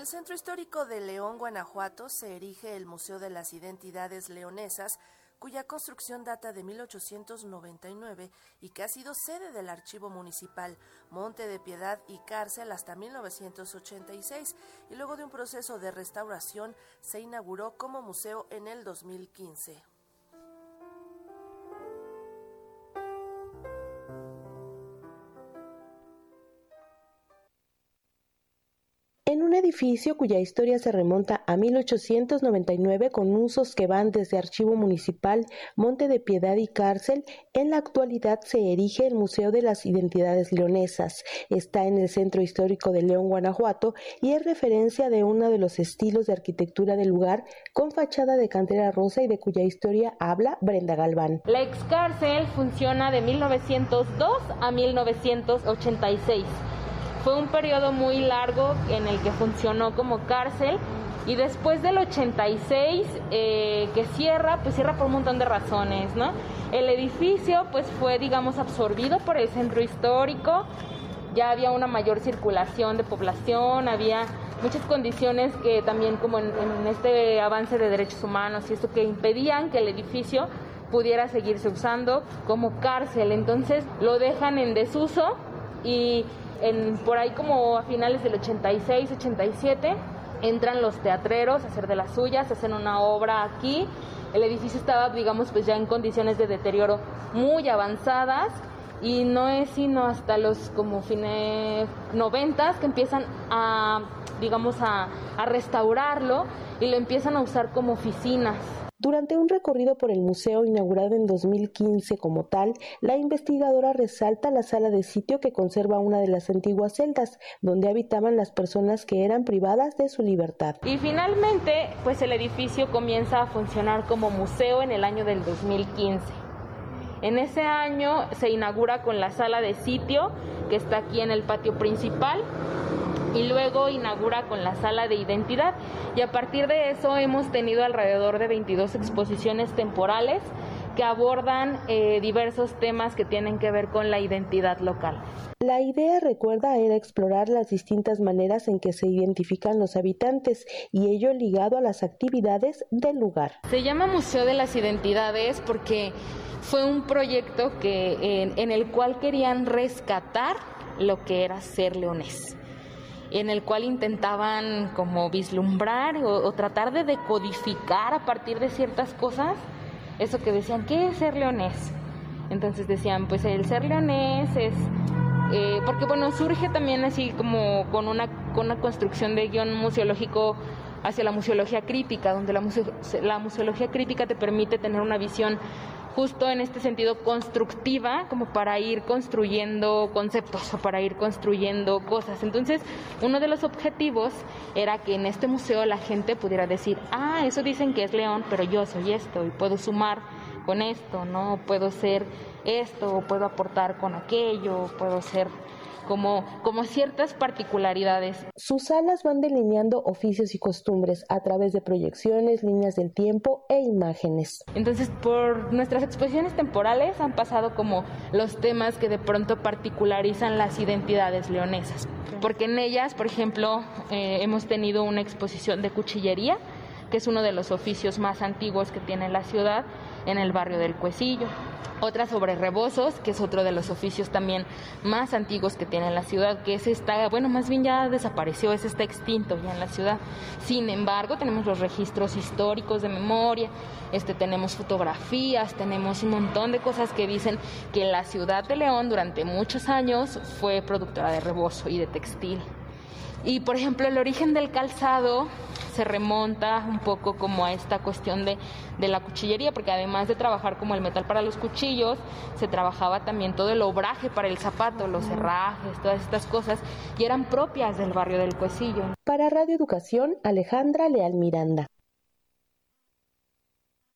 el centro histórico de León, Guanajuato, se erige el Museo de las Identidades Leonesas, cuya construcción data de 1899 y que ha sido sede del Archivo Municipal, Monte de Piedad y Cárcel hasta 1986, y luego de un proceso de restauración se inauguró como museo en el 2015. En un edificio cuya historia se remonta a 1899 con usos que van desde archivo municipal, Monte de Piedad y cárcel, en la actualidad se erige el Museo de las Identidades Leonesas. Está en el Centro Histórico de León, Guanajuato, y es referencia de uno de los estilos de arquitectura del lugar, con fachada de cantera rosa y de cuya historia habla Brenda Galván. La ex cárcel funciona de 1902 a 1986 fue un periodo muy largo en el que funcionó como cárcel y después del 86 eh, que cierra, pues cierra por un montón de razones, ¿no? El edificio pues fue, digamos, absorbido por el centro histórico, ya había una mayor circulación de población, había muchas condiciones que también como en, en este avance de derechos humanos y esto que impedían que el edificio pudiera seguirse usando como cárcel. Entonces lo dejan en desuso y en, por ahí como a finales del 86, 87, entran los teatreros a hacer de las suyas, hacen una obra aquí. El edificio estaba, digamos, pues ya en condiciones de deterioro muy avanzadas y no es sino hasta los como fines noventas que empiezan a, digamos, a, a restaurarlo y lo empiezan a usar como oficinas. Durante un recorrido por el museo inaugurado en 2015 como tal, la investigadora resalta la sala de sitio que conserva una de las antiguas celdas donde habitaban las personas que eran privadas de su libertad. Y finalmente, pues el edificio comienza a funcionar como museo en el año del 2015. En ese año se inaugura con la sala de sitio que está aquí en el patio principal y luego inaugura con la sala de identidad y a partir de eso hemos tenido alrededor de 22 exposiciones temporales que abordan eh, diversos temas que tienen que ver con la identidad local. La idea, recuerda, era explorar las distintas maneras en que se identifican los habitantes y ello ligado a las actividades del lugar. Se llama Museo de las Identidades porque fue un proyecto que, en, en el cual querían rescatar lo que era ser leonés en el cual intentaban como vislumbrar o, tratar de decodificar a partir de ciertas cosas eso que decían, ¿qué es ser leonés? Entonces decían, pues el ser leonés es, eh, porque bueno, surge también así como con una, con una construcción de guion museológico hacia la museología crítica, donde la, la museología crítica te permite tener una visión justo en este sentido constructiva, como para ir construyendo conceptos o para ir construyendo cosas. Entonces, uno de los objetivos era que en este museo la gente pudiera decir, ah, eso dicen que es león, pero yo soy esto y puedo sumar con esto, ¿no? Puedo ser esto, puedo aportar con aquello, puedo ser como, como ciertas particularidades. Sus salas van delineando oficios y costumbres a través de proyecciones, líneas del tiempo e imágenes. Entonces, por nuestras exposiciones temporales han pasado como los temas que de pronto particularizan las identidades leonesas. Porque en ellas, por ejemplo, eh, hemos tenido una exposición de cuchillería, que es uno de los oficios más antiguos que tiene la ciudad en el barrio del Cuecillo otra sobre rebozos, que es otro de los oficios también más antiguos que tiene la ciudad, que es esta, bueno, más bien ya desapareció, es está extinto ya en la ciudad. Sin embargo, tenemos los registros históricos de memoria, este tenemos fotografías, tenemos un montón de cosas que dicen que la ciudad de León durante muchos años fue productora de rebozo y de textil. Y por ejemplo, el origen del calzado se remonta un poco como a esta cuestión de, de, la cuchillería, porque además de trabajar como el metal para los cuchillos, se trabajaba también todo el obraje para el zapato, los herrajes, todas estas cosas, y eran propias del barrio del Cuecillo. Para Radio Educación, Alejandra Leal Miranda.